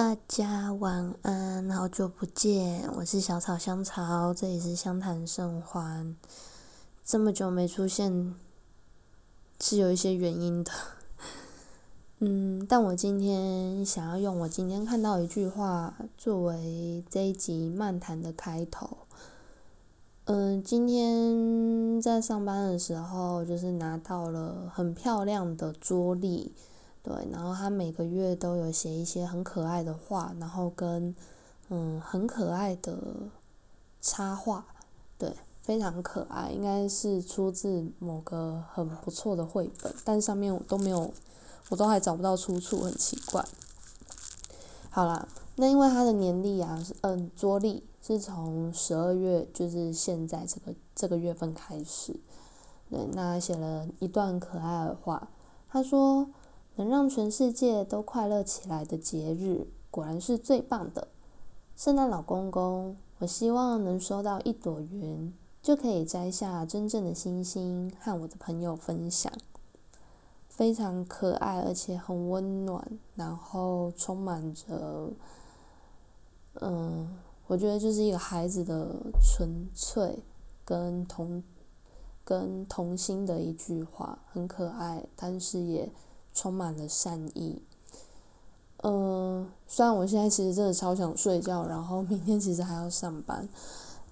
大家晚安，好久不见，我是小草香草，这里是香谈甚欢。这么久没出现，是有一些原因的。嗯，但我今天想要用我今天看到一句话作为这一集漫谈的开头。嗯，今天在上班的时候，就是拿到了很漂亮的桌历。对，然后他每个月都有写一些很可爱的画，然后跟嗯很可爱的插画，对，非常可爱，应该是出自某个很不错的绘本，但上面我都没有，我都还找不到出处，很奇怪。好啦，那因为他的年历啊，是嗯桌历是从十二月，就是现在这个这个月份开始，对，那写了一段可爱的话，他说。能让全世界都快乐起来的节日，果然是最棒的。圣诞老公公，我希望能收到一朵云，就可以摘下真正的星星，和我的朋友分享。非常可爱，而且很温暖，然后充满着，嗯，我觉得就是一个孩子的纯粹跟童跟童心的一句话，很可爱，但是也。充满了善意。嗯，虽然我现在其实真的超想睡觉，然后明天其实还要上班，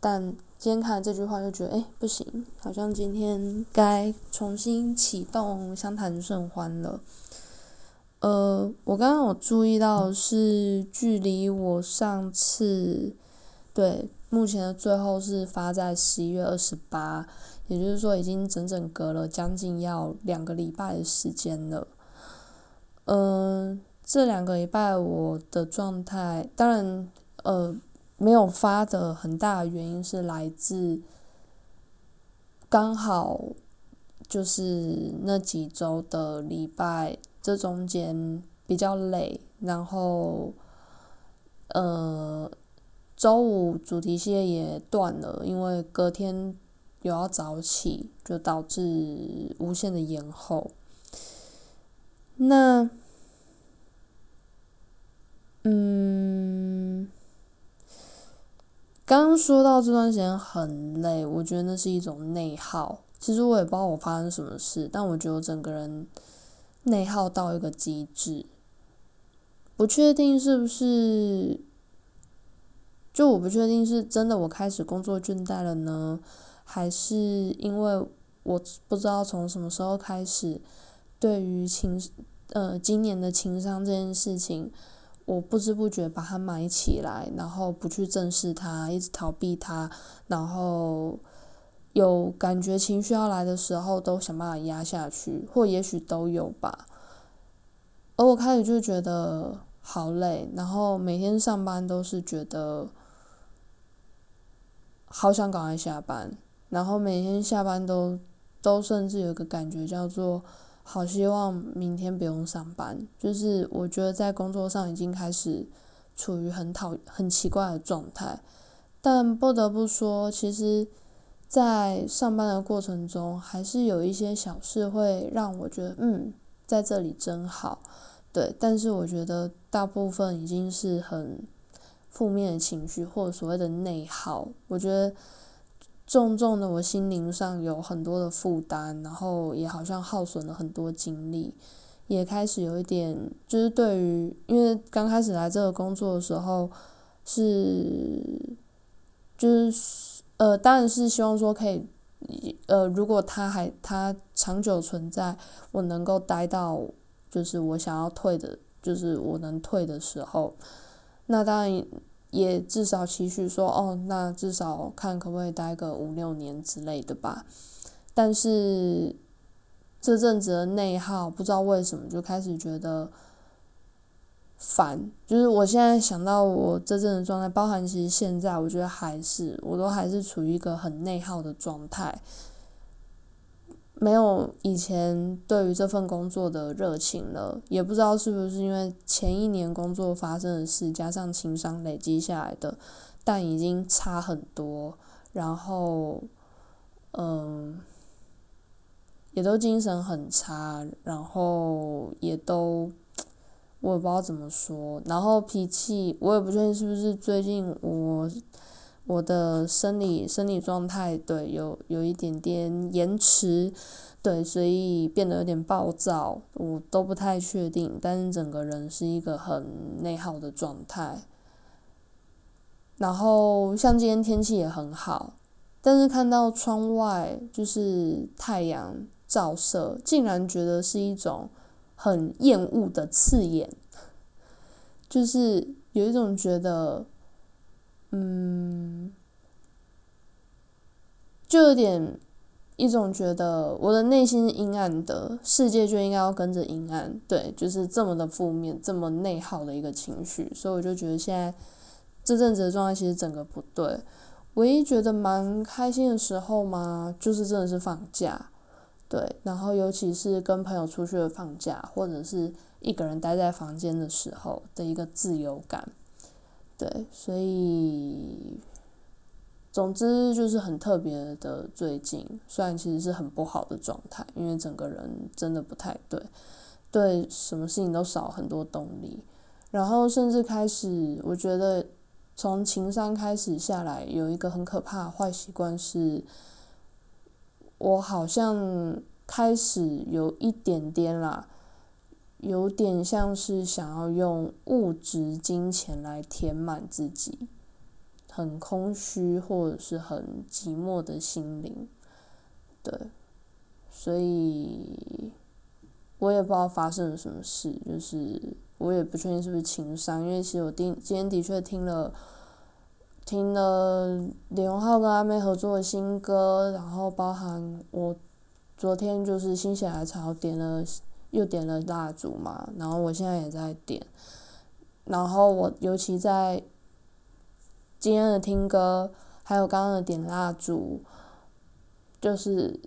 但今天看了这句话就觉得，哎，不行，好像今天该重新启动相谈甚欢了。呃，我刚刚有注意到是距离我上次对目前的最后是发在十一月二十八，也就是说已经整整隔了将近要两个礼拜的时间了。嗯，这两个礼拜我的状态，当然，呃，没有发的很大的原因是来自刚好就是那几周的礼拜，这中间比较累，然后，呃，周五主题系列也断了，因为隔天有要早起，就导致无限的延后。那，嗯，刚说到这段时间很累，我觉得那是一种内耗。其实我也不知道我发生什么事，但我觉得我整个人内耗到一个极致。不确定是不是，就我不确定是真的我开始工作倦怠了呢，还是因为我不知道从什么时候开始。对于情，呃，今年的情商这件事情，我不知不觉把它埋起来，然后不去正视它，一直逃避它，然后有感觉情绪要来的时候，都想办法压下去，或也许都有吧。而我开始就觉得好累，然后每天上班都是觉得好想赶快下班，然后每天下班都都甚至有个感觉叫做。好希望明天不用上班，就是我觉得在工作上已经开始处于很讨很奇怪的状态，但不得不说，其实，在上班的过程中，还是有一些小事会让我觉得，嗯，在这里真好，对。但是我觉得大部分已经是很负面的情绪，或者所谓的内耗，我觉得。重重的，我心灵上有很多的负担，然后也好像耗损了很多精力，也开始有一点，就是对于，因为刚开始来这个工作的时候，是，就是呃，当然是希望说可以，呃，如果他还他长久存在，我能够待到，就是我想要退的，就是我能退的时候，那当然。也至少期许说，哦，那至少看可不可以待个五六年之类的吧。但是这阵子的内耗，不知道为什么就开始觉得烦。就是我现在想到我这阵的状态，包含其实现在，我觉得还是我都还是处于一个很内耗的状态。没有以前对于这份工作的热情了，也不知道是不是因为前一年工作发生的事，加上情商累积下来的，但已经差很多。然后，嗯，也都精神很差，然后也都，我也不知道怎么说。然后脾气，我也不确定是不是最近我我的生理生理状态对有有一点点延迟，对，所以变得有点暴躁，我都不太确定。但是整个人是一个很内耗的状态。然后像今天天气也很好，但是看到窗外就是太阳照射，竟然觉得是一种很厌恶的刺眼，就是有一种觉得，嗯，就有点一种觉得我的内心阴暗的，世界就应该要跟着阴暗，对，就是这么的负面，这么内耗的一个情绪，所以我就觉得现在。这阵子的状态其实整个不对，唯一觉得蛮开心的时候嘛，就是真的是放假，对，然后尤其是跟朋友出去的放假，或者是一个人待在房间的时候的一个自由感，对，所以总之就是很特别的最近，虽然其实是很不好的状态，因为整个人真的不太对，对什么事情都少很多动力，然后甚至开始我觉得。从情商开始下来，有一个很可怕的坏习惯是，我好像开始有一点点啦，有点像是想要用物质金钱来填满自己，很空虚或者是很寂寞的心灵，对，所以我也不知道发生了什么事，就是我也不确定是不是情商，因为其实我今今天的确听了。听了李荣浩跟阿妹合作的新歌，然后包含我昨天就是心血来潮点了又点了蜡烛嘛，然后我现在也在点，然后我尤其在今天的听歌，还有刚刚的点蜡烛，就是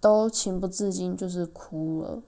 都情不自禁就是哭了，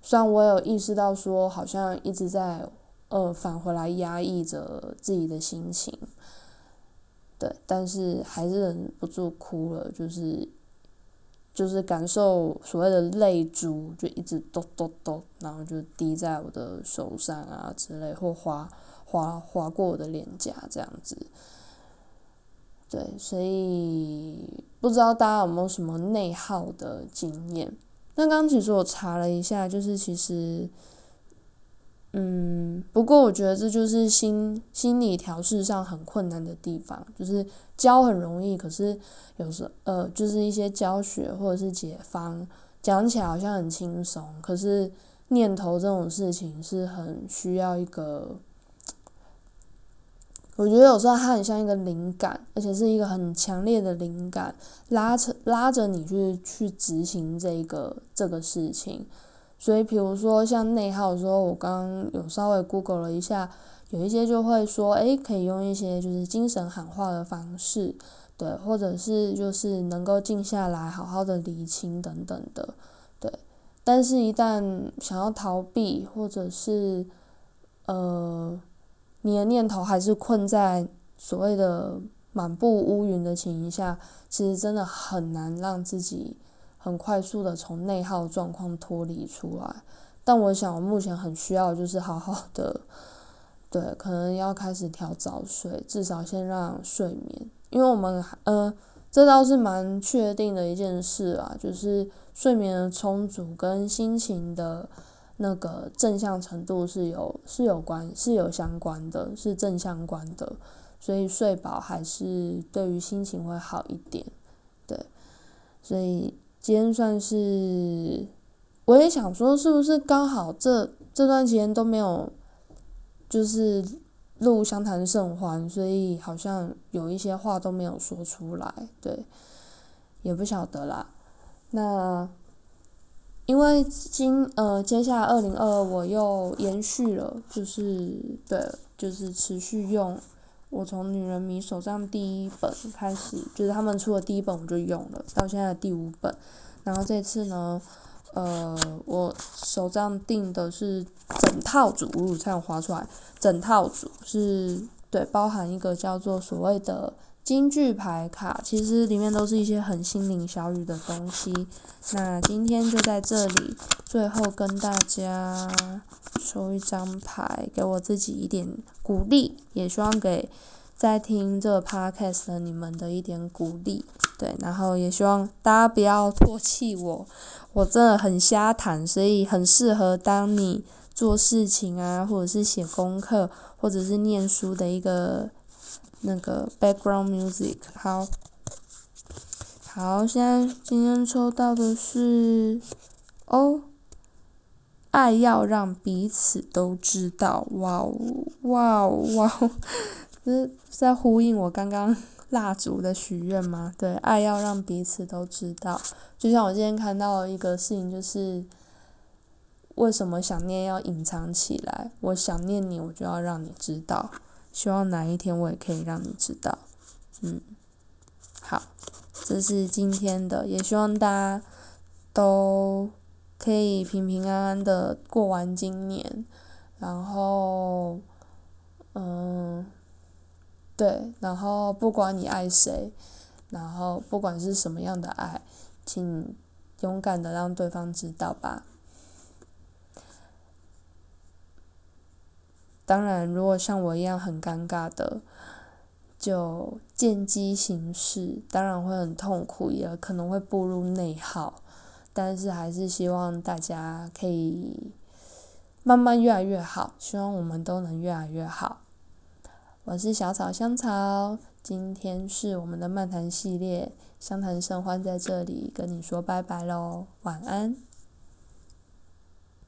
虽然我有意识到说好像一直在呃返回来压抑着自己的心情。对，但是还是忍不住哭了，就是就是感受所谓的泪珠，就一直咚咚咚，然后就滴在我的手上啊之类，或滑滑滑过我的脸颊这样子。对，所以不知道大家有没有什么内耗的经验？那刚其实我查了一下，就是其实。嗯，不过我觉得这就是心心理调试上很困难的地方，就是教很容易，可是有时呃，就是一些教学或者是解方讲起来好像很轻松，可是念头这种事情是很需要一个，我觉得有时候它很像一个灵感，而且是一个很强烈的灵感，拉扯拉着你去去执行这个这个事情。所以，比如说像内耗的时候，我刚刚有稍微 Google 了一下，有一些就会说，诶，可以用一些就是精神喊话的方式，对，或者是就是能够静下来，好好的理清等等的，对。但是，一旦想要逃避，或者是呃，你的念头还是困在所谓的满布乌云的情形下，其实真的很难让自己。很快速的从内耗状况脱离出来，但我想我目前很需要就是好好的，对，可能要开始调早睡，至少先让睡眠，因为我们呃，这倒是蛮确定的一件事啊，就是睡眠的充足跟心情的那个正向程度是有是有关是有相关的，是正相关的，所以睡饱还是对于心情会好一点，对，所以。今天算是，我也想说，是不是刚好这这段时间都没有，就是录相谈甚欢，所以好像有一些话都没有说出来，对，也不晓得啦。那因为今呃，接下来二零二二我又延续了，就是对，就是持续用。我从《女人迷》手账第一本开始，就是他们出的第一本我就用了，到现在第五本。然后这次呢，呃，我手账订的是整套组，才有划出来。整套组是对，包含一个叫做所谓的京剧牌卡，其实里面都是一些很心灵小语的东西。那今天就在这里，最后跟大家抽一张牌，给我自己一点鼓励，也希望给在听这个 podcast 的你们的一点鼓励。对，然后也希望大家不要唾弃我，我真的很瞎谈，所以很适合当你做事情啊，或者是写功课，或者是念书的一个那个 background music。好，好，现在今天抽到的是哦，爱要让彼此都知道，哇哦，哇哦，哇哦，这是在呼应我刚刚。蜡烛的许愿吗？对，爱要让彼此都知道。就像我今天看到一个事情，就是为什么想念要隐藏起来？我想念你，我就要让你知道。希望哪一天我也可以让你知道。嗯，好，这是今天的，也希望大家都可以平平安安的过完今年。然后，嗯。对，然后不管你爱谁，然后不管是什么样的爱，请勇敢的让对方知道吧。当然，如果像我一样很尴尬的，就见机行事，当然会很痛苦，也可能会步入内耗。但是还是希望大家可以慢慢越来越好，希望我们都能越来越好。我是小草香草，今天是我们的漫谈系列，香谈甚欢在这里跟你说拜拜喽，晚安。